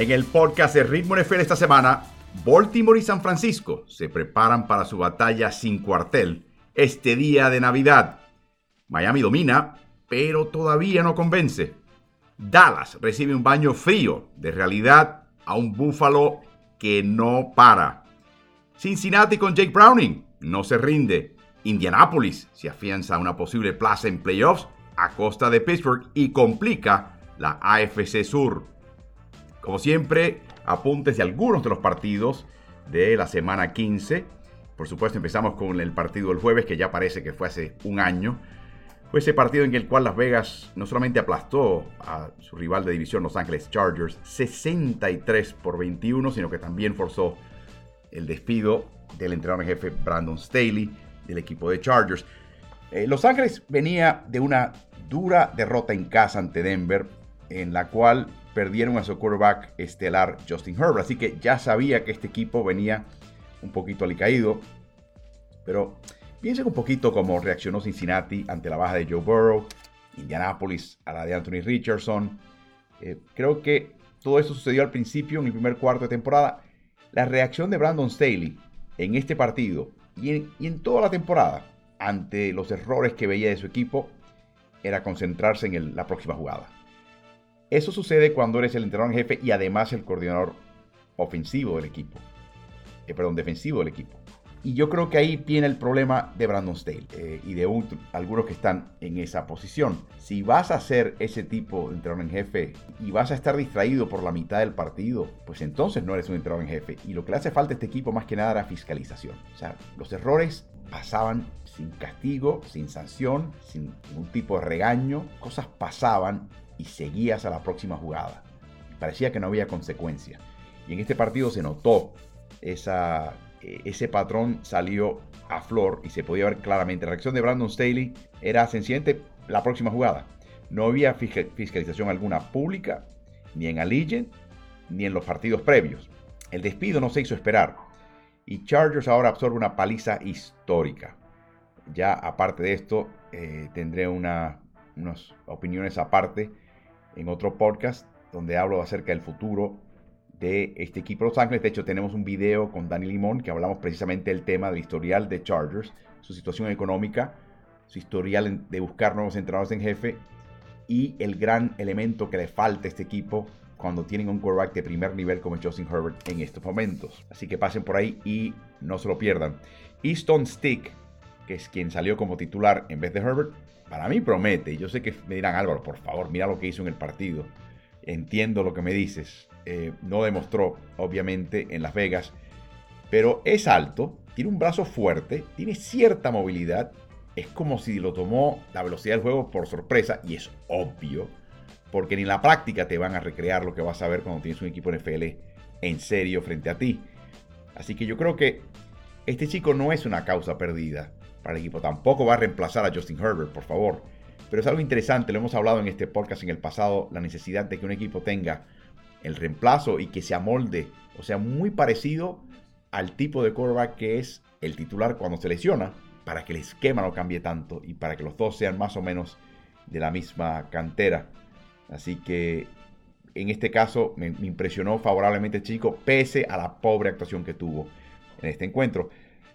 En el podcast de Ritmo NFL esta semana, Baltimore y San Francisco se preparan para su batalla sin cuartel este día de Navidad. Miami domina, pero todavía no convence. Dallas recibe un baño frío de realidad a un Búfalo que no para. Cincinnati con Jake Browning no se rinde. Indianapolis se afianza a una posible plaza en playoffs a costa de Pittsburgh y complica la AFC Sur. Como siempre, apuntes de algunos de los partidos de la semana 15. Por supuesto, empezamos con el partido del jueves, que ya parece que fue hace un año. Fue ese partido en el cual Las Vegas no solamente aplastó a su rival de división Los Ángeles Chargers 63 por 21, sino que también forzó el despido del entrenador en jefe Brandon Staley del equipo de Chargers. Eh, Los Ángeles venía de una dura derrota en casa ante Denver, en la cual perdieron a su quarterback estelar Justin Herbert. Así que ya sabía que este equipo venía un poquito alicaído. Pero piensen un poquito cómo reaccionó Cincinnati ante la baja de Joe Burrow, Indianapolis a la de Anthony Richardson. Eh, creo que todo eso sucedió al principio, en el primer cuarto de temporada. La reacción de Brandon Staley en este partido y en, toda la temporada ante los errores que veía de su equipo era concentrarse en la próxima jugada. Eso sucede cuando eres el entrenador en jefe y además el coordinador ofensivo del equipo. Eh, perdón, defensivo del equipo. Y yo creo que ahí viene el problema de Brandon Staley eh, y de algunos que están en esa posición. Si vas a ser ese tipo de entrenador en jefe y vas a estar distraído por la mitad del partido, pues entonces no eres un entrenador en jefe. Y lo que le hace falta a este equipo más que nada era fiscalización. O sea, los errores pasaban sin castigo, sin sanción, sin ningún tipo de regaño. Cosas pasaban y seguías a la próxima jugada. Parecía que no había consecuencia. Y en este partido se notó esa, eh, ese patrón salió a flor y se podía ver claramente. La reacción de Brandon Staley era sencillamente la próxima jugada. No había fiscalización alguna pública, ni en Allegiant, ni en los partidos previos. El despido no se hizo esperar. Y Chargers ahora absorbe una paliza histórica. Ya aparte de esto, eh, tendré una, unas opiniones aparte en otro podcast donde hablo acerca del futuro de este equipo Los Ángeles. De hecho, tenemos un video con Dani Limón que hablamos precisamente del tema del historial de Chargers, su situación económica, su historial de buscar nuevos entrenadores en jefe y el gran elemento que le falta a este equipo cuando tienen un quarterback de primer nivel como Justin Herbert en estos momentos. Así que pasen por ahí y no se lo pierdan. Easton Stick, que es quien salió como titular en vez de Herbert, para mí promete. Yo sé que me dirán, Álvaro, por favor, mira lo que hizo en el partido. Entiendo lo que me dices. Eh, no demostró, obviamente, en Las Vegas. Pero es alto, tiene un brazo fuerte, tiene cierta movilidad. Es como si lo tomó la velocidad del juego por sorpresa. Y es obvio. Porque ni en la práctica te van a recrear lo que vas a ver cuando tienes un equipo NFL en serio frente a ti. Así que yo creo que este chico no es una causa perdida para el equipo. Tampoco va a reemplazar a Justin Herbert, por favor. Pero es algo interesante, lo hemos hablado en este podcast en el pasado, la necesidad de que un equipo tenga el reemplazo y que se amolde, o sea, muy parecido al tipo de quarterback que es el titular cuando se lesiona, para que el esquema no cambie tanto y para que los dos sean más o menos de la misma cantera. Así que en este caso me, impresionó favorablemente chico, pese a la pobre actuación que tuvo en este encuentro.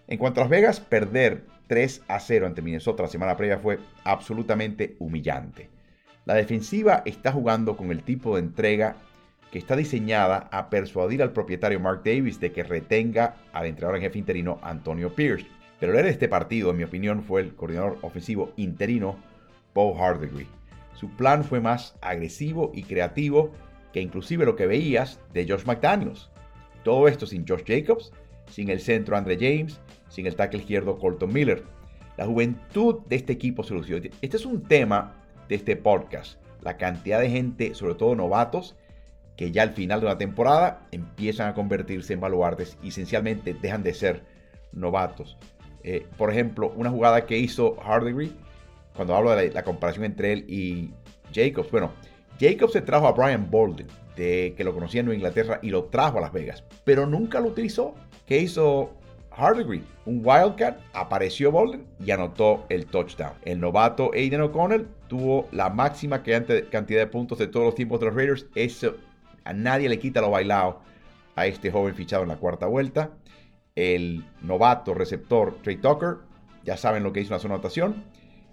En cuanto a Las Vegas, perder 3 a 0 ante Minnesota la semana previa fue absolutamente humillante. La defensiva está jugando con el tipo de entrega que está diseñada a persuadir al propietario Mark Davis de que retenga al entrenador en jefe interino Antonio Pierce. Pero el de este partido, en mi opinión, fue el coordinador ofensivo interino Paul Hardegree. Su plan fue más agresivo y creativo que inclusive lo que veías de Josh McDaniels. Todo esto sin Josh Jacobs, sin el centro Andre James sin el tackle izquierdo Colton Miller. La juventud de este equipo se lució. Este es un tema de este podcast. La cantidad de gente, sobre todo novatos, que ya al final de la temporada empiezan a convertirse en baluartes y esencialmente dejan de ser novatos. Eh, por ejemplo, una jugada que hizo Hardegree, cuando hablo de la, comparación entre él y Jacobs. Bueno, Jacobs se trajo a Brian Bolden, de, que lo conocía en Nueva Inglaterra, y lo trajo a Las Vegas, pero nunca lo utilizó. ¿Qué hizo Hardegree, un Wildcat, apareció Bolden y anotó el touchdown. El novato Aiden O'Connell tuvo la máxima cantidad de puntos de todos los tiempos de los Raiders. Eso a nadie le quita lo bailado a este joven fichado en la cuarta vuelta. El novato receptor Trey Tucker, ya saben lo que hizo en la anotación.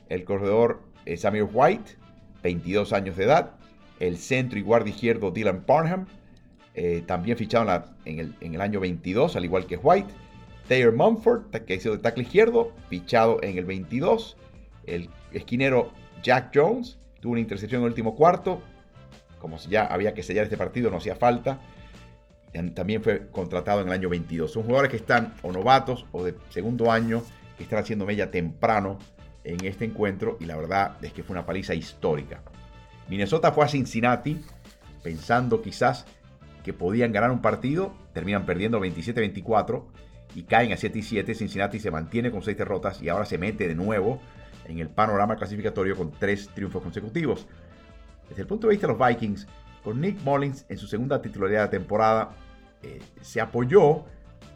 El corredor Samir White, 22 años de edad. El centro y guardia izquierdo Dylan Parham, eh, también fichado en, el, en, el, año 22, al igual que White. Thayer Mumford, que hizo de tackle izquierdo, fichado en el 22. El esquinero Jack Jones, tuvo una intercepción en el último cuarto. Como si ya había que sellar este partido, no hacía falta. También fue contratado en el año 22. Son jugadores que están o novatos o de segundo año, que están haciendo mella temprano en este encuentro. Y la verdad es que fue una paliza histórica. Minnesota fue a Cincinnati pensando quizás que podían ganar un partido, terminan perdiendo 27-24 y caen a 7 7. Cincinnati se mantiene con 6 derrotas y ahora se mete de nuevo en el panorama clasificatorio con 3 triunfos consecutivos. Desde el punto de vista de los Vikings, con Nick Mullins en su segunda titularidad de temporada, eh, se apoyó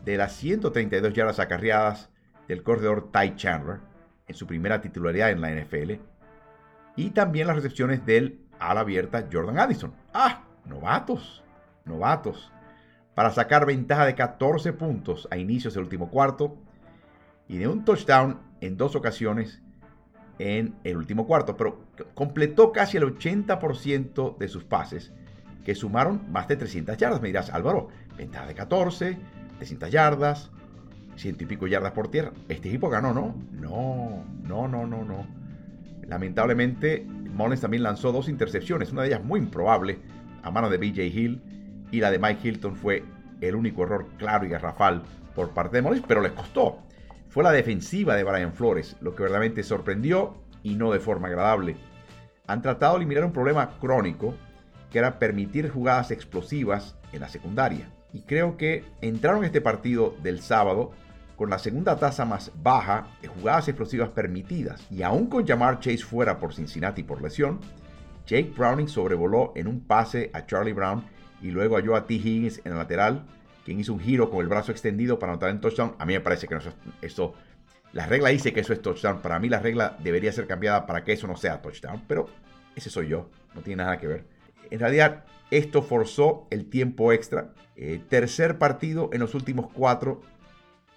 de las 132 yardas acarreadas del corredor Ty Chandler en su primera titularidad en la NFL y también las recepciones del ala abierta Jordan Addison. ¡Ah! Novatos novatos, para sacar ventaja de 14 puntos a inicios del último cuarto y de un touchdown en dos ocasiones en el último cuarto, pero completó casi el 80% de sus pases, que sumaron más de 300 yardas. Me dirás, Álvaro, ventaja de 14, 300 yardas, ciento y pico yardas por tierra. Este equipo ganó, ¿no? No, no, no, no, no. Lamentablemente, Mullins también lanzó dos intercepciones, una de ellas muy improbable, a mano de BJ Hill y la de Mike Hilton fue el único error claro y garrafal por parte de Morris, pero les costó. Fue la defensiva de Brian Flores lo que verdaderamente sorprendió y no de forma agradable. Han tratado de eliminar un problema crónico que era permitir jugadas explosivas en la secundaria. Y creo que entraron en este partido del sábado con la segunda tasa más baja de jugadas explosivas permitidas. Y aún con Jamar Chase fuera por Cincinnati por lesión, Jake Browning sobrevoló en un pase a Charlie Brown y luego halló a T. Higgins en el lateral, quien hizo un giro con el brazo extendido para anotar en touchdown. A mí me parece que no, eso, la regla dice que eso es touchdown. Para mí la regla debería ser cambiada para que eso no sea touchdown, pero ese soy yo, no tiene nada que ver. En realidad, esto forzó el tiempo extra. Eh, tercer partido en los últimos cuatro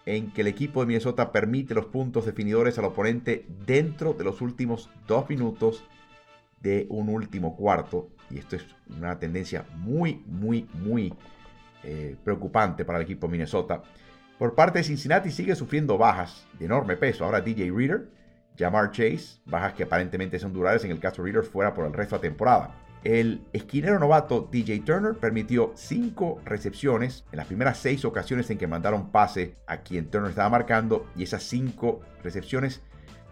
en que el equipo de Minnesota permite los puntos definidores al oponente dentro de los últimos dos minutos de un último cuarto y esto es una tendencia muy, muy, muy eh, preocupante para el equipo de Minnesota. Por parte de Cincinnati sigue sufriendo bajas de enorme peso. Ahora DJ Reader, Jamar Chase, bajas que aparentemente son durables en el caso Reader fuera por el resto de la temporada. El esquinero novato DJ Turner permitió 5 recepciones en las primeras 6 ocasiones en que mandaron pase a quien Turner estaba marcando y esas 5 recepciones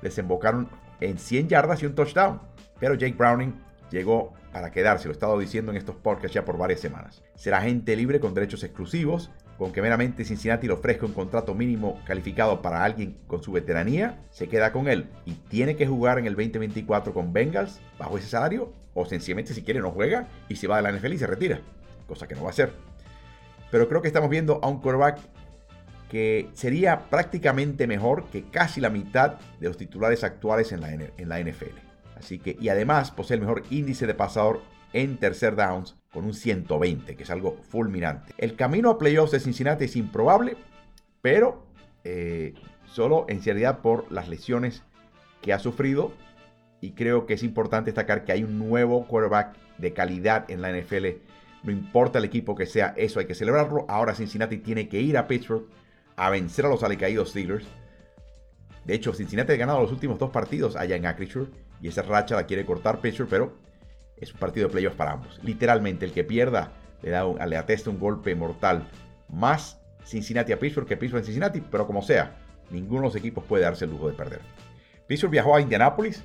desembocaron en 100 yardas y un touchdown. Pero Jake Browning llegó para quedarse, lo he estado diciendo en estos podcasts ya por varias semanas. Será gente libre con derechos exclusivos, con que meramente Cincinnati le ofrezca un contrato mínimo calificado para alguien con su veteranía, se queda con él y tiene que jugar en el 2024 con Bengals bajo ese salario, o sencillamente si quiere no juega y se va de la NFL y se retira, cosa que no va a hacer. Pero creo que estamos viendo a un quarterback que sería prácticamente mejor que casi la mitad de los titulares actuales en la, en la NFL. Así que, y además posee el mejor índice de pasador en tercer downs con un 120, que es algo fulminante. El camino a playoffs de Cincinnati es improbable, pero eh, solo en seriedad por las lesiones que ha sufrido. Y creo que es importante destacar que hay un nuevo quarterback de calidad en la NFL. No importa el equipo que sea, eso hay que celebrarlo. Ahora Cincinnati tiene que ir a Pittsburgh a vencer a los alicaídos Steelers. De hecho, Cincinnati ha ganado los últimos dos partidos allá en Acrisure y esa racha la quiere cortar Pittsburgh, pero es un partido de playoffs para ambos. Literalmente, el que pierda le, da un, le atesta un golpe mortal. Más Cincinnati a Pittsburgh que Pittsburgh a Cincinnati, pero como sea, ninguno de los equipos puede darse el lujo de perder. Pittsburgh viajó a Indianapolis,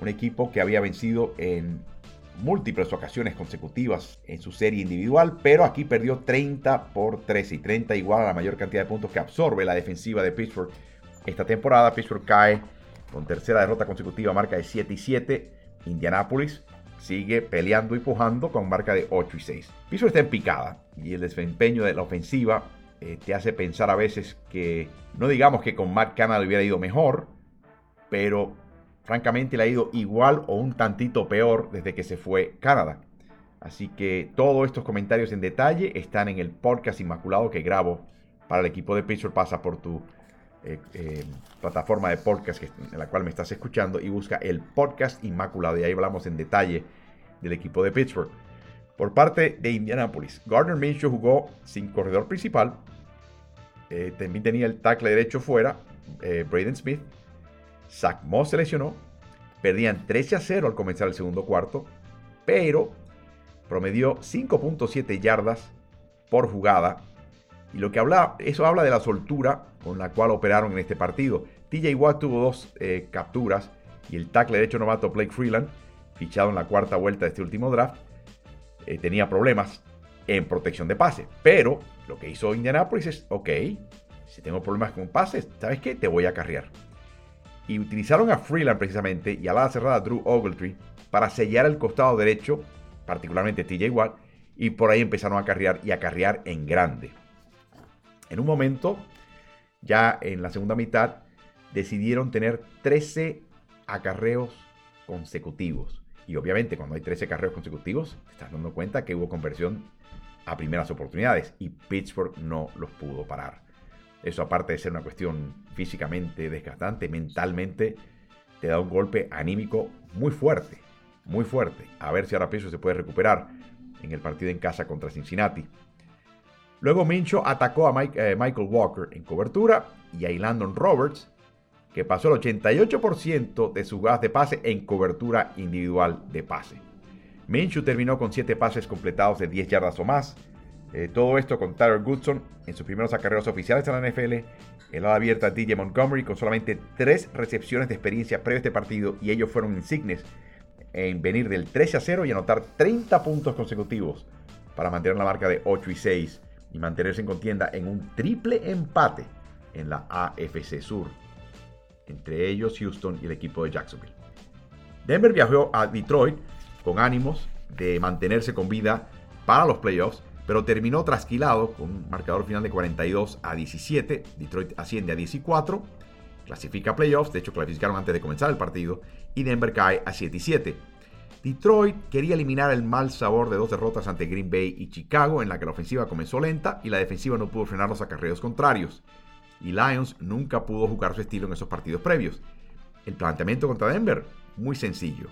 un equipo que había vencido en múltiples ocasiones consecutivas en su serie individual, pero aquí perdió 30 por 13 y 30 igual a la mayor cantidad de puntos que absorbe la defensiva de Pittsburgh. Esta temporada Pittsburgh cae con tercera derrota consecutiva, marca de 7 y 7. Indianapolis sigue peleando y pujando con marca de 8 y 6. Piso está en picada y el desempeño de la ofensiva eh, te hace pensar a veces que, no digamos que con Matt Canada hubiera ido mejor, pero francamente le ha ido igual o un tantito peor desde que se fue Canadá. Así que todos estos comentarios en detalle están en el podcast Inmaculado que grabo para el equipo de Pittsburgh. Pasa por tu eh, eh, plataforma de podcast en la cual me estás escuchando y busca el podcast Inmaculado. Y ahí hablamos en detalle del equipo de Pittsburgh. Por parte de Indianapolis, Gardner Minshew jugó sin corredor principal. Eh, también tenía el tackle derecho fuera, Braden Smith. Zach Moss se lesionó. Perdían 13 a 0 al comenzar el segundo cuarto, pero promedió 5.7 yardas por jugada. Y lo que habla, eso habla de la soltura con la cual operaron en este partido. TJ Watt tuvo dos eh, capturas y el tackle derecho novato Blake Freeland, fichado en la cuarta vuelta de este último draft, eh, tenía problemas en protección de pase. Pero lo que hizo Indianapolis es, ok, si tengo problemas con pases, ¿sabes qué? Te voy a carrear. Y utilizaron a Freeland precisamente y a la cerrada Drew Ogletree para sellar el costado derecho particularmente TJ Watt, y por ahí empezaron a carrear y a carrear en grande. En un momento, ya en la segunda mitad, decidieron tener 13 acarreos consecutivos. Y obviamente cuando hay 13 acarreos consecutivos, te estás dando cuenta que hubo conversión a primeras oportunidades y Pittsburgh no los pudo parar. Eso aparte de ser una cuestión físicamente desgastante, mentalmente te da un golpe anímico muy fuerte muy fuerte. A ver si ahora Peso se puede recuperar en el partido en casa contra Cincinnati. Luego Mincho atacó a eh, Michael Walker en cobertura y a Landon Roberts, que pasó el 88% de sus jugadas de pase en cobertura individual de pase. Minshew terminó con 7 pases completados de 10 yardas o más. Eh, todo esto con Tyler Goodson en sus primeros acarreos oficiales en la NFL. El ala abierta DJ Montgomery con solamente 3 recepciones de experiencia previo a este partido y ellos fueron insignes en venir del 13 a 0 y anotar 30 puntos consecutivos para mantener la marca de 8 y 6 y mantenerse en contienda en un triple empate en la AFC Sur, entre ellos Houston y el equipo de Jacksonville. Denver viajó a Detroit con ánimos de mantenerse con vida para los playoffs, pero terminó trasquilado con un marcador final de 42 a 17. Detroit asciende a 14, clasifica a playoffs, de hecho clasificaron antes de comenzar el partido, y Denver cae a 7 y 7. Detroit quería eliminar el mal sabor de dos derrotas ante Green Bay y Chicago, en la que la ofensiva comenzó lenta y la defensiva no pudo frenar los acarreos contrarios. Y Lions nunca pudo jugar su estilo en esos partidos previos. El planteamiento contra Denver, muy sencillo.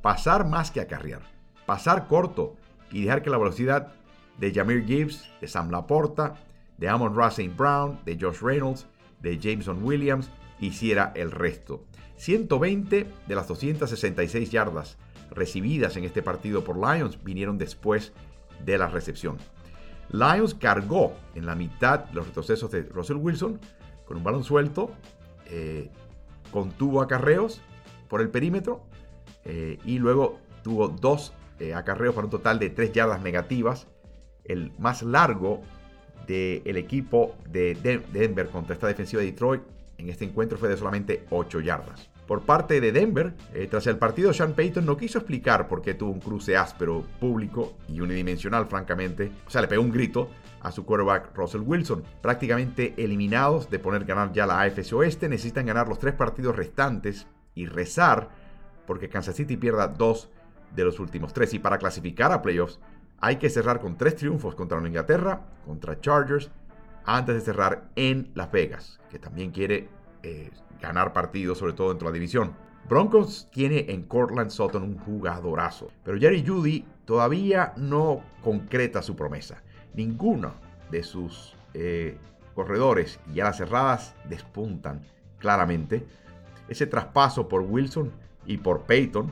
Pasar más que acarrear. Pasar corto y dejar que la velocidad de Jameer Gibbs, de Sam Laporta, de Amon Russell Brown, de Josh Reynolds, de Jameson Williams hiciera el resto. 120 de las 266 yardas recibidas en este partido por Lions vinieron después de la recepción. Lions cargó en la mitad los retrocesos de Russell Wilson con un balón suelto, eh, contuvo acarreos por el perímetro eh, y luego tuvo dos eh, acarreos para un total de tres yardas negativas. El más largo del equipo de Denver contra esta defensiva de Detroit en este encuentro fue de solamente 8 yardas. Por parte de Denver, eh, tras el partido, Sean Payton no quiso explicar por qué tuvo un cruce áspero, público y unidimensional, francamente. O sea, le pegó un grito a su quarterback Russell Wilson. Prácticamente eliminados de poner ganar ya la AFC Oeste, necesitan ganar los tres partidos restantes y rezar porque Kansas City pierda dos de los últimos tres. Y para clasificar a playoffs, hay que cerrar con tres triunfos contra Inglaterra, contra Chargers antes de cerrar en Las Vegas, que también quiere eh, ganar partidos, sobre todo dentro de la división. Broncos tiene en Cortland Sutton un jugadorazo, pero Jerry Judy todavía no concreta su promesa. Ninguno de sus eh, corredores y las cerradas despuntan claramente. Ese traspaso por Wilson y por Peyton,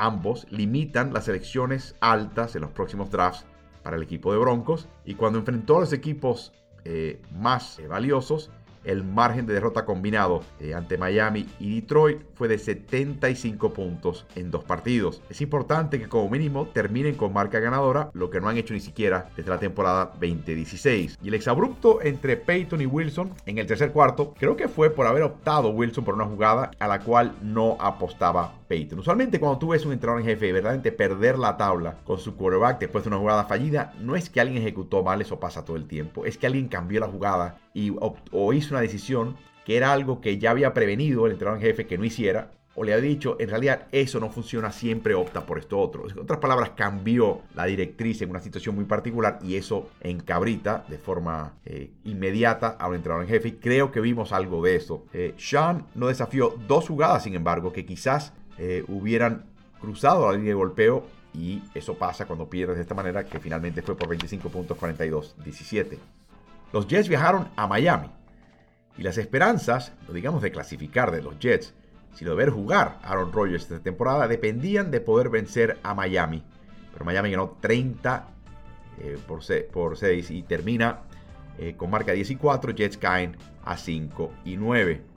ambos limitan las elecciones altas en los próximos drafts para el equipo de Broncos. Y cuando enfrentó a los equipos eh, más eh, valiosos, el margen de derrota combinado eh, ante Miami y Detroit fue de 75 puntos en dos partidos. Es importante que como mínimo terminen con marca ganadora, lo que no han hecho ni siquiera desde la temporada 2016. Y el exabrupto entre Peyton y Wilson en el tercer cuarto creo que fue por haber optado Wilson por una jugada a la cual no apostaba Usualmente cuando tú ves un entrenador en jefe verdaderamente perder la tabla con su quarterback después de una jugada fallida, no es que alguien ejecutó mal, eso pasa todo el tiempo, es que alguien cambió la jugada y o hizo una decisión que era algo que ya había prevenido el entrenador en jefe que no hiciera o le ha dicho, en realidad eso no funciona, siempre opta por esto otro. En otras palabras, cambió la directriz en una situación muy particular y eso encabrita de forma eh, inmediata a un entrenador en jefe. Y creo que vimos algo de eso. Eh, Sean no desafió dos jugadas, sin embargo, que quizás eh, hubieran cruzado la línea de golpeo y eso pasa cuando pierdes de esta manera, que finalmente fue por 25 puntos 42-17. Los Jets viajaron a Miami y las esperanzas, no digamos de clasificar de los Jets, sino de ver jugar a Aaron Rodgers esta temporada, dependían de poder vencer a Miami. Pero Miami ganó 30 eh, por, 6 y termina eh, con marca 10 y 4. Jets caen a 5 y 9.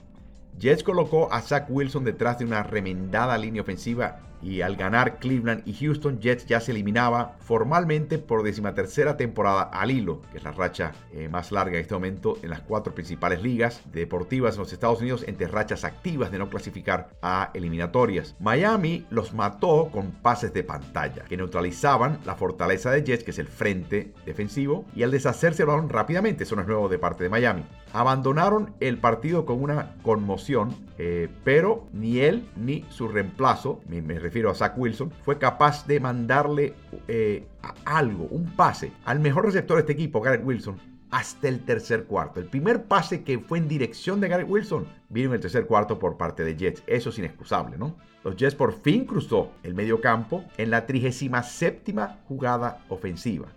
Jets colocó a Zach Wilson detrás de una remendada línea ofensiva y al ganar Cleveland y Houston, Jets ya se eliminaba formalmente por decimatercera temporada al hilo, que es la racha eh, más larga en este momento en las cuatro principales ligas deportivas en los Estados Unidos, entre rachas activas de no clasificar a eliminatorias. Miami los mató con pases de pantalla, que neutralizaban la fortaleza de Jets, que es el frente defensivo, y al deshacerse el balón rápidamente, eso no es nuevo de parte de Miami. Abandonaron el partido con una conmoción, eh, pero ni él ni su reemplazo, me, me refiero a Zach Wilson, fue capaz de mandarle eh, algo, un pase al mejor receptor de este equipo, Garrett Wilson, hasta el tercer cuarto. El primer pase que fue en dirección de Garrett Wilson vino en el tercer cuarto por parte de Jets. Eso es inexcusable, ¿no? Los Jets por fin cruzó el medio campo en la 37 jugada ofensiva.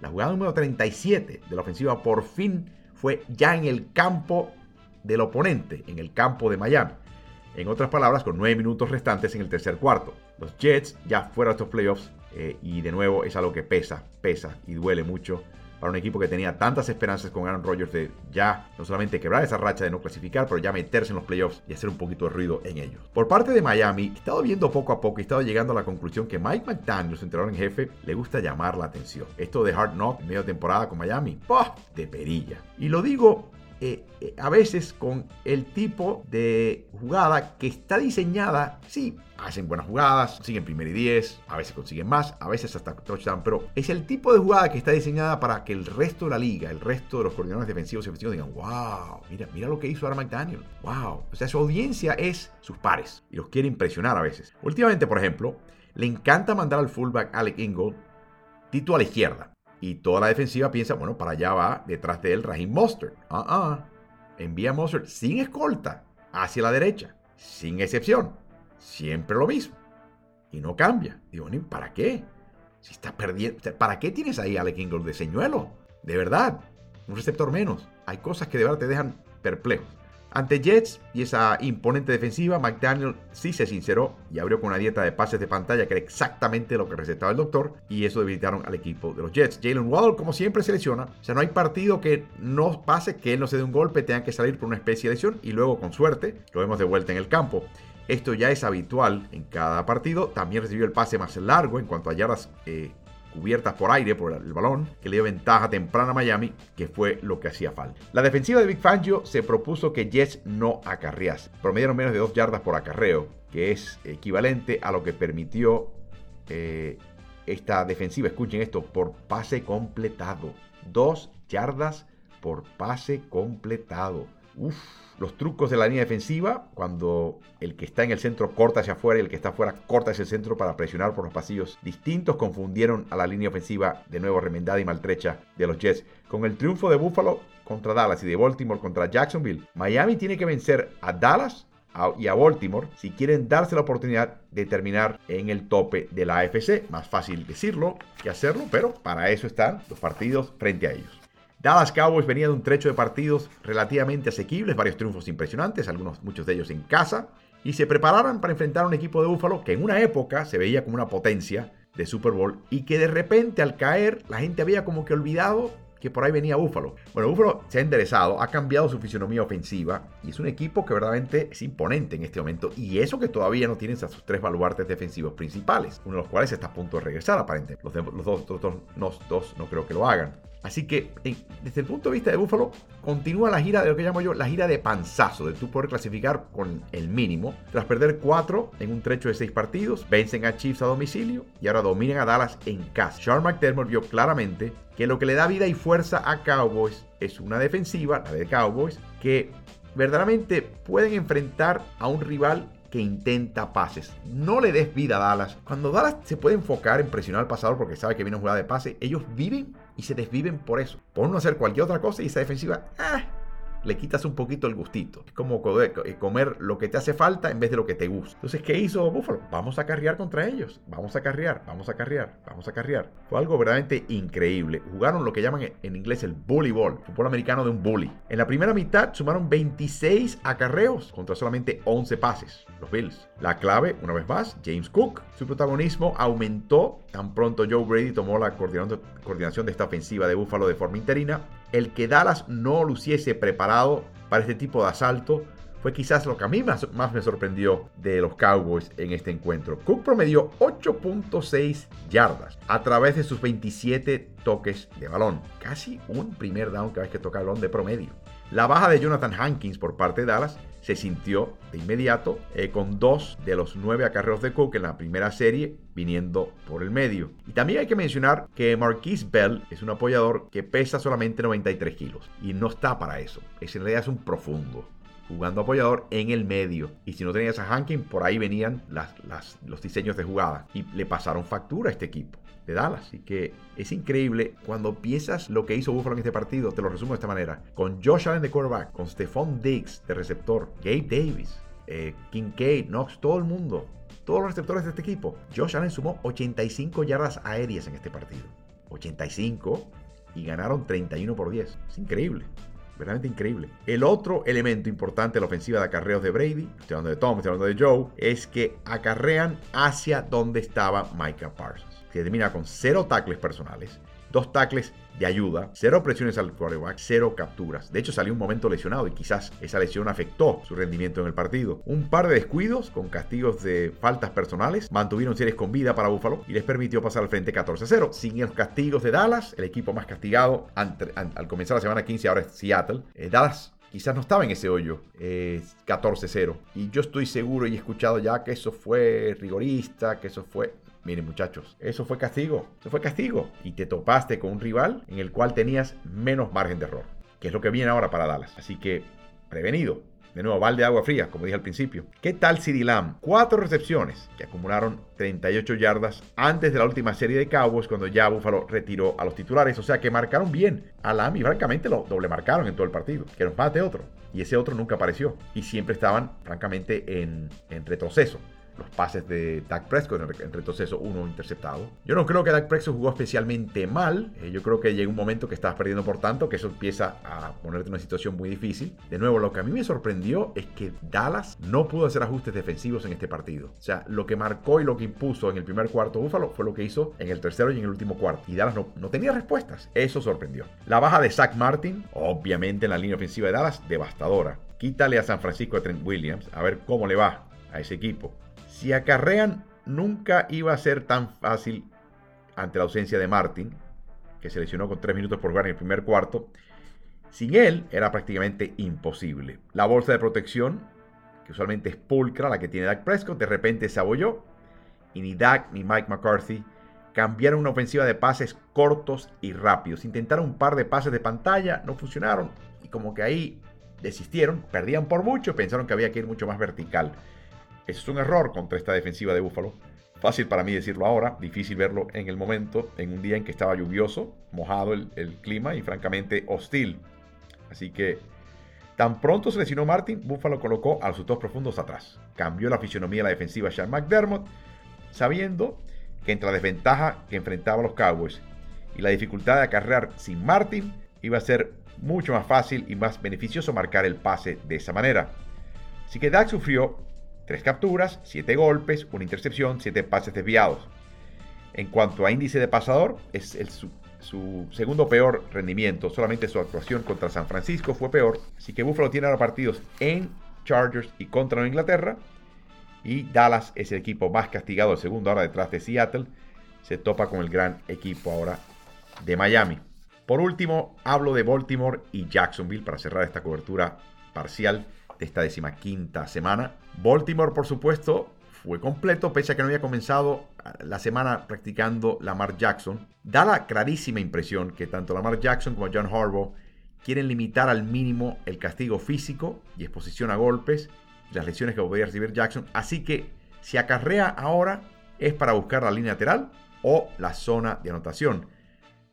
La jugada número 37 de la ofensiva por fin fue ya en el campo del oponente, en el campo de Miami. En otras palabras, con nueve minutos restantes en el tercer cuarto. Los Jets ya fuera de estos playoffs eh, y de nuevo es algo que pesa, pesa y duele mucho para un equipo que tenía tantas esperanzas con Aaron Rodgers de ya no solamente quebrar esa racha de no clasificar, pero ya meterse en los playoffs y hacer un poquito de ruido en ellos. Por parte de Miami, he estado viendo poco a poco y he estado llegando a la conclusión que Mike McDaniel, su entrenador en jefe, le gusta llamar la atención. Esto de Hard Knock en medio temporada con Miami, ¡pah! de perilla. Y lo digo eh, eh, a veces con el tipo de jugada que está diseñada, sí, hacen buenas jugadas, consiguen primer y 10, a veces consiguen más, a veces hasta touchdown, pero es el tipo de jugada que está diseñada para que el resto de la liga, el resto de los coordinadores defensivos y ofensivos digan, wow, mira, mira lo que hizo Aaron McDaniel, wow. O sea, su audiencia es sus pares y los quiere impresionar a veces. Últimamente, por ejemplo, le encanta mandar al fullback Alec Ingold Tito a la izquierda y toda la defensiva piensa, bueno, para allá va detrás de él Raheem Mostert. Ah, ah. Envía a Mostert sin escolta hacia la derecha. Sin excepción. Siempre lo mismo. Y no cambia. Digo, ¿para qué? Si está perdiendo. ¿Para qué tienes ahí a Alec Ingold de señuelo? De verdad. Un receptor menos. Hay cosas que de verdad te dejan perplejos. Ante Jets y esa imponente defensiva, McDaniel sí se sinceró y abrió con una dieta de pases de pantalla que era exactamente lo que recetaba el doctor y eso debilitaron al equipo de los Jets. Jalen Waddle, como siempre, se lesiona. O sea, no hay partido que no pase que él no se dé un golpe, tenga que salir por una especie de lesión y luego, con suerte, lo vemos de vuelta en el campo. Esto ya es habitual en cada partido. También recibió el pase más largo en cuanto a yardas eh, cubiertas por aire por el balón, que le dio ventaja temprana a Miami, que fue lo que hacía falta. La defensiva de Big Fangio se propuso que Jets no acarrease. Promediaron menos de 2 yardas por acarreo, que es equivalente a lo que permitió eh, esta defensiva. Escuchen esto, por pase completado. 2 yardas por pase completado. Uf los trucos de la línea defensiva, cuando el que está en el centro corta hacia afuera y el que está afuera corta hacia el centro para presionar por los pasillos distintos, confundieron a la línea ofensiva de nuevo remendada y maltrecha de los Jets. Con el triunfo de Buffalo contra Dallas y de Baltimore contra Jacksonville, Miami tiene que vencer a Dallas y a Baltimore si quieren darse la oportunidad de terminar en el tope de la AFC. Más fácil decirlo que hacerlo, pero para eso están los partidos frente a ellos. Dallas Cowboys venía de un trecho de partidos relativamente asequibles, varios triunfos impresionantes, algunos, muchos de ellos en casa, y se prepararon para enfrentar a un equipo de Búfalo que en una época se veía como una potencia de Super Bowl y que de repente al caer la gente había como que olvidado que por ahí venía Búfalo. Bueno, Búfalo se ha enderezado, ha cambiado su fisionomía ofensiva y es un equipo que verdaderamente es imponente en este momento. Y eso que todavía no tienen a sus tres baluartes defensivos principales, uno de los cuales está a punto de regresar aparentemente. Los, dos, dos, dos no creo que lo hagan. Así que desde el punto de vista de Buffalo, continúa la gira de lo que llamo yo la gira de panzazo, de tú poder clasificar con el mínimo. Tras perder cuatro en un trecho de seis partidos, vencen a Chiefs a domicilio y ahora dominan a Dallas en casa. Sean McDermott vio claramente que lo que le da vida y fuerza a Cowboys es una defensiva, la de Cowboys, que verdaderamente pueden enfrentar a un rival que intenta pases. No le des vida a Dallas. Cuando Dallas se puede enfocar en presionar al pasador porque sabe que viene una jugada de pase, ellos viven y se desviven por eso. Por no hacer cualquier otra cosa y esa defensiva, ah, le quitas un poquito el gustito. Es como eh, comer lo que te hace falta en vez de lo que te gusta. Entonces, ¿qué hizo Buffalo? Vamos a carrear contra ellos. Vamos a carrear, vamos a carrear, vamos a carrear. Fue algo verdaderamente increíble. Jugaron lo que llaman en inglés el bully ball, fútbol americano de un bully. En la primera mitad sumaron 26 acarreos contra solamente 11 pases. Los Bills. La clave, una vez más, James Cook. Su protagonismo aumentó tan pronto Joe Brady tomó la coordinación de esta ofensiva de Buffalo de forma interina el que Dallas no luciese preparado para este tipo de asalto fue quizás lo que a mí más, me sorprendió de los Cowboys en este encuentro. Cook promedió 8.6 yardas a través de sus 27 toques de balón. Casi un primer down cada vez que toca el balón de promedio. La baja de Jonathan Hankins por parte de Dallas se sintió de inmediato eh, con dos de los nueve acarreos de Cook en la primera serie viniendo por el medio. Y también hay que mencionar que Marquise Bell es un apoyador que pesa solamente 93 kilos y no está para eso. Es en realidad es un profundo jugando apoyador en el medio. Y si no tenías a Hankins, por ahí venían los diseños de jugada. Y le pasaron factura a este equipo de Dallas. Así que es increíble cuando piensas lo que hizo Buffalo en este partido. Te lo resumo de esta manera. Con Josh Allen de quarterback, con Stephon Diggs de receptor, Gabe Davis, eh, Kincaid, Knox, todo el mundo. Todos los receptores de este equipo. Josh Allen sumó 85 yardas aéreas en este partido. 85 y ganaron 31 por 10. Es increíble verdaderamente increíble. El otro elemento importante de la ofensiva de acarreos de Brady, estoy hablando de Tom, estoy hablando de Joe, es que acarrean hacia donde estaba Micah Parsons que termina con cero tackles personales, dos tackles de ayuda, cero presiones al quarterback, cero capturas. De hecho, salió un momento lesionado y quizás esa lesión afectó su rendimiento en el partido. Un par de descuidos con castigos de faltas personales mantuvieron series con vida para Buffalo y les permitió pasar al frente 14-0. Sin los castigos de Dallas, el equipo más castigado al comenzar la semana 15, ahora es Seattle. Eh, Dallas quizás no estaba en ese hoyo 14-0. Eh, y yo estoy seguro y he escuchado ya que eso fue rigorista, que eso fue... Miren muchachos, eso fue castigo, eso fue castigo. Y te topaste con un rival en el cual tenías menos margen de error, que es lo que viene ahora para Dallas. Así que, prevenido. De nuevo, balde de agua fría, como dije al principio. ¿Qué tal CD Lamb? Cuatro recepciones que acumularon 38 yardas antes de la última serie de Cowboys cuando ya Buffalo retiró a los titulares. O sea que marcaron bien a Lamb y francamente lo doble marcaron en todo el partido. Que nos mate otro. Y ese otro nunca apareció. Y siempre estaban francamente en, en retroceso los pases de Dak Prescott, en retroceso uno interceptado. Yo no creo que Dak Prescott jugó especialmente mal. Eh, yo creo que llega un momento que estás perdiendo por tanto, que eso empieza a ponerte en una situación muy difícil. De nuevo, lo que a mí me sorprendió es que Dallas no pudo hacer ajustes defensivos en este partido. O sea, lo que marcó y lo que impuso en el primer cuarto Búfalo fue lo que hizo en el tercero y en el último cuarto. Y Dallas no, no tenía respuestas. Eso sorprendió. La baja de Zach Martin, obviamente en la línea ofensiva de Dallas, devastadora. Quítale a San Francisco a Trent Williams, a ver cómo le va a ese equipo. Si acarrean, nunca iba a ser tan fácil ante la ausencia de Martin, que se lesionó con 3 minutos por jugar en el primer cuarto. Sin él era prácticamente imposible. La bolsa de protección, que usualmente es pulcra, la que tiene Dak Prescott, de repente se abolló. Y ni Dak ni Mike McCarthy cambiaron una ofensiva de pases cortos y rápidos. Intentaron un par de pases de pantalla, no funcionaron. Y como que ahí desistieron, perdían por mucho, pensaron que había que ir mucho más vertical. Es un error contra esta defensiva de Búfalo. Fácil para mí decirlo ahora, difícil verlo en el momento, en un día en que estaba lluvioso, mojado el, clima y francamente hostil. Así que tan pronto se lesionó Martin, Búfalo colocó a sus dos profundos atrás. Cambió la fisionomía de la defensiva Sean McDermott, sabiendo que entre la desventaja que enfrentaba los Cowboys y la dificultad de acarrear sin Martin, iba a ser mucho más fácil y más beneficioso marcar el pase de esa manera. Así que Dak sufrió Tres capturas, siete golpes, una intercepción, siete pases desviados. En cuanto a índice de pasador, es su, segundo peor rendimiento. Solamente su actuación contra San Francisco fue peor. Así que Buffalo tiene ahora partidos en Chargers y contra Inglaterra. Y Dallas es el equipo más castigado, el segundo ahora detrás de Seattle. Se topa con el gran equipo ahora de Miami. Por último, hablo de Baltimore y Jacksonville para cerrar esta cobertura parcial de esta decimaquinta semana. Baltimore, por supuesto, fue completo, pese a que no había comenzado la semana practicando Lamar Jackson. Da la clarísima impresión que tanto Lamar Jackson como John Harbaugh quieren limitar al mínimo el castigo físico y exposición a golpes las lesiones que podría recibir Jackson. Así que si acarrea ahora es para buscar la línea lateral o la zona de anotación,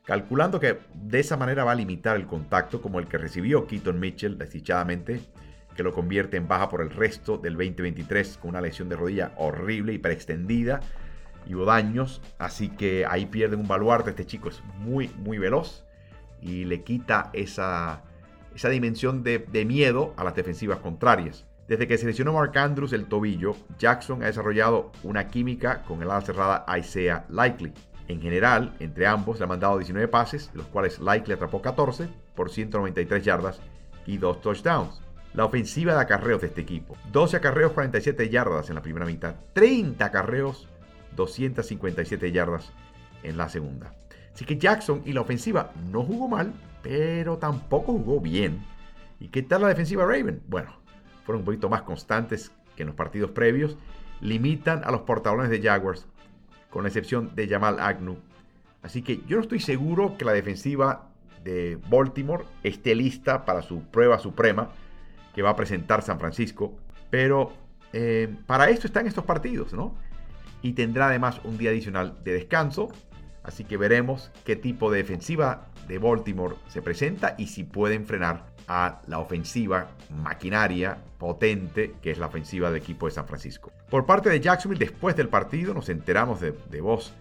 calculando que de esa manera va a limitar el contacto como el que recibió Keaton Mitchell desdichadamente, que lo convierte en baja por el resto del 2023 con una lesión de rodilla horrible, hiperextendida y daños, así que ahí pierde un baluarte, este chico es muy, muy veloz y le quita esa, esa dimensión de, de miedo a las defensivas contrarias. Desde que seleccionó Mark Andrews el tobillo, Jackson ha desarrollado una química con el ala cerrada Isaiah Likely. En general, entre ambos le han mandado 19 pases, los cuales Likely atrapó 14 por 193 yardas y 2 touchdowns. La ofensiva de acarreos de este equipo. 12 acarreos, 47 yardas en la primera mitad. 30 acarreos, 257 yardas en la segunda. Así que Jackson y la ofensiva no jugó mal, pero tampoco jugó bien. ¿Y qué tal la defensiva Raven? Bueno, fueron un poquito más constantes que en los partidos previos, limitan a los portadores de Jaguars, con la excepción de Jamal Agnew. Así que yo no estoy seguro que la defensiva de Baltimore esté lista para su prueba suprema que va a presentar San Francisco, pero eh, para esto están estos partidos, ¿no? Y tendrá además un día adicional de descanso, así que veremos qué tipo de defensiva de Baltimore se presenta y si pueden frenar a la ofensiva maquinaria potente que es la ofensiva del equipo de San Francisco. Por parte de Jacksonville, después del partido nos enteramos de, voz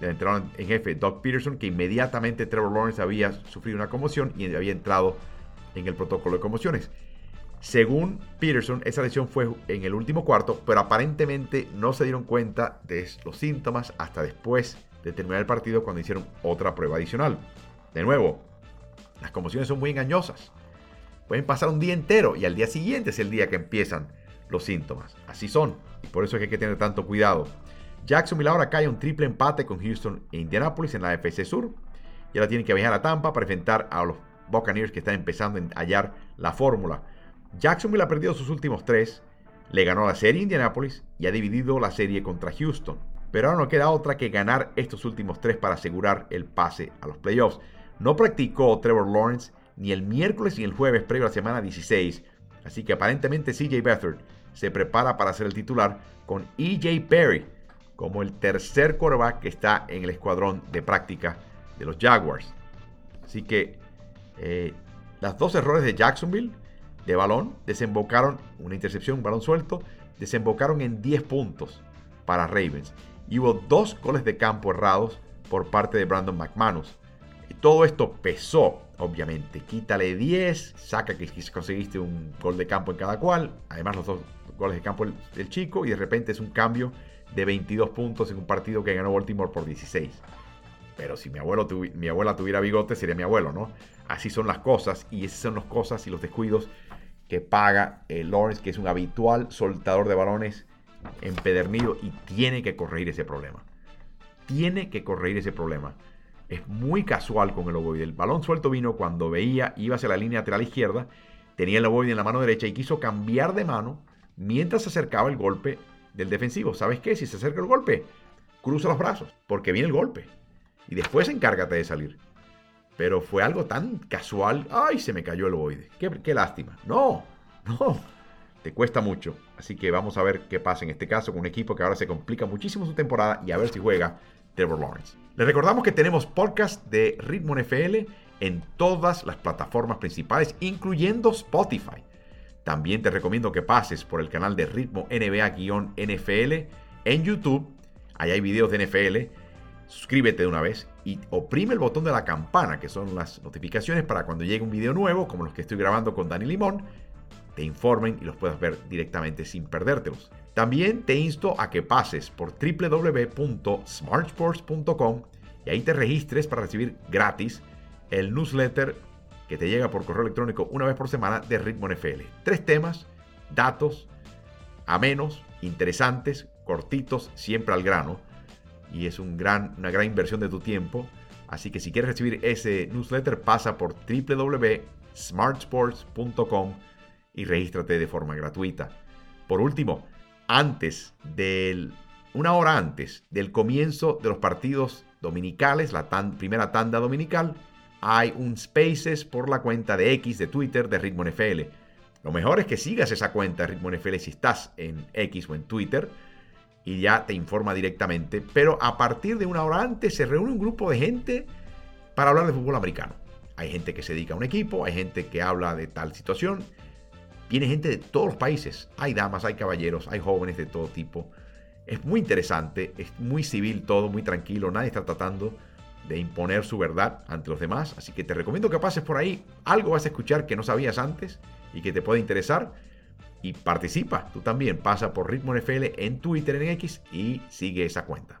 del entrenador en jefe Doug Peterson que inmediatamente Trevor Lawrence había sufrido una conmoción y había entrado en el protocolo de conmociones. Según Peterson, esa lesión fue en el último cuarto, pero aparentemente no se dieron cuenta de los síntomas hasta después de terminar el partido cuando hicieron otra prueba adicional. De nuevo, las conmociones son muy engañosas. Pueden pasar un día entero y al día siguiente es el día que empiezan los síntomas. Así son. Y por eso es que hay que tener tanto cuidado. Jacksonville ahora cae un triple empate con Houston e Indianapolis en la FC Sur. Y ahora tienen que viajar a Tampa para enfrentar a los Buccaneers que están empezando a hallar la fórmula. Jacksonville ha perdido sus últimos tres, le ganó la serie a Indianapolis y ha dividido la serie contra Houston. Pero ahora no queda otra que ganar estos últimos tres para asegurar el pase a los playoffs. No practicó Trevor Lawrence ni el miércoles ni el jueves previo a la semana 16. Así que aparentemente CJ Beathard se prepara para ser el titular con EJ Perry como el tercer quarterback que está en el escuadrón de práctica de los Jaguars. Así que eh, las dos errores de Jacksonville de balón desembocaron, una intercepción, un balón suelto, desembocaron en 10 puntos para Ravens. Y hubo dos goles de campo errados por parte de Brandon McManus. Y todo esto pesó obviamente. Quítale 10, saca que conseguiste un gol de campo en cada cual, además los dos goles de campo del chico, y de repente es un cambio de 22 puntos en un partido que ganó Baltimore por 16. Pero si mi, abuelo mi abuela tuviera bigote, sería mi abuelo, ¿no? Así son las cosas, y esas son las cosas y los descuidos que paga eh, Lawrence, que es un habitual soltador de balones empedernido y tiene que corregir ese problema. Tiene que corregir ese problema es muy casual con el ovoide. El balón suelto vino cuando veía, iba hacia la línea lateral izquierda, tenía el ovoide en la mano derecha y quiso cambiar de mano mientras se acercaba el golpe del defensivo. ¿Sabes qué? Si se acerca el golpe, cruza los brazos, porque viene el golpe. Y después encárgate de salir. Pero fue algo tan casual. ¡Ay! Se me cayó el ovoide. Qué, qué lástima. No, no. Te cuesta mucho. Así que vamos a ver qué pasa en este caso con un equipo que ahora se complica muchísimo su temporada y a ver si juega Trevor Lawrence. Les recordamos que tenemos podcast de Ritmo NFL en todas las plataformas principales, incluyendo Spotify. También te recomiendo que pases por el canal de Ritmo NBA-NFL en YouTube. Ahí hay videos de NFL. Suscríbete de una vez y oprime el botón de la campana, que son las notificaciones para cuando llegue un video nuevo, como los que estoy grabando con Dani Limón, te informen y los puedas ver directamente sin perdértelos. También te insto a que pases por www.smartsports.com y ahí te registres para recibir gratis el newsletter que te llega por correo electrónico una vez por semana de Ritmo NFL. Tres temas, datos, amenos, interesantes, cortitos, siempre al grano. Y es una gran inversión de tu tiempo. Así que si quieres recibir ese newsletter, pasa por www.smartsports.com y regístrate de forma gratuita. Por último, antes del, una hora antes del comienzo de los partidos dominicales, la primera tanda dominical, hay un Spaces por la cuenta de X de Twitter de Ritmo NFL. Lo mejor es que sigas esa cuenta de Ritmo NFL si estás en X o en Twitter y ya te informa directamente. Pero a partir de una hora antes se reúne un grupo de gente para hablar de fútbol americano. Hay gente que se dedica a un equipo, hay gente que habla de tal situación. Viene gente de todos los países. Hay damas, hay caballeros, hay jóvenes de todo tipo. Es muy interesante, es muy civil todo, muy tranquilo. Nadie está tratando de imponer su verdad ante los demás. Así que te recomiendo que pases por ahí. Algo vas a escuchar que no sabías antes y que te puede interesar. Y participa, tú también. Pasa por Ritmo NFL en Twitter, en X y sigue esa cuenta.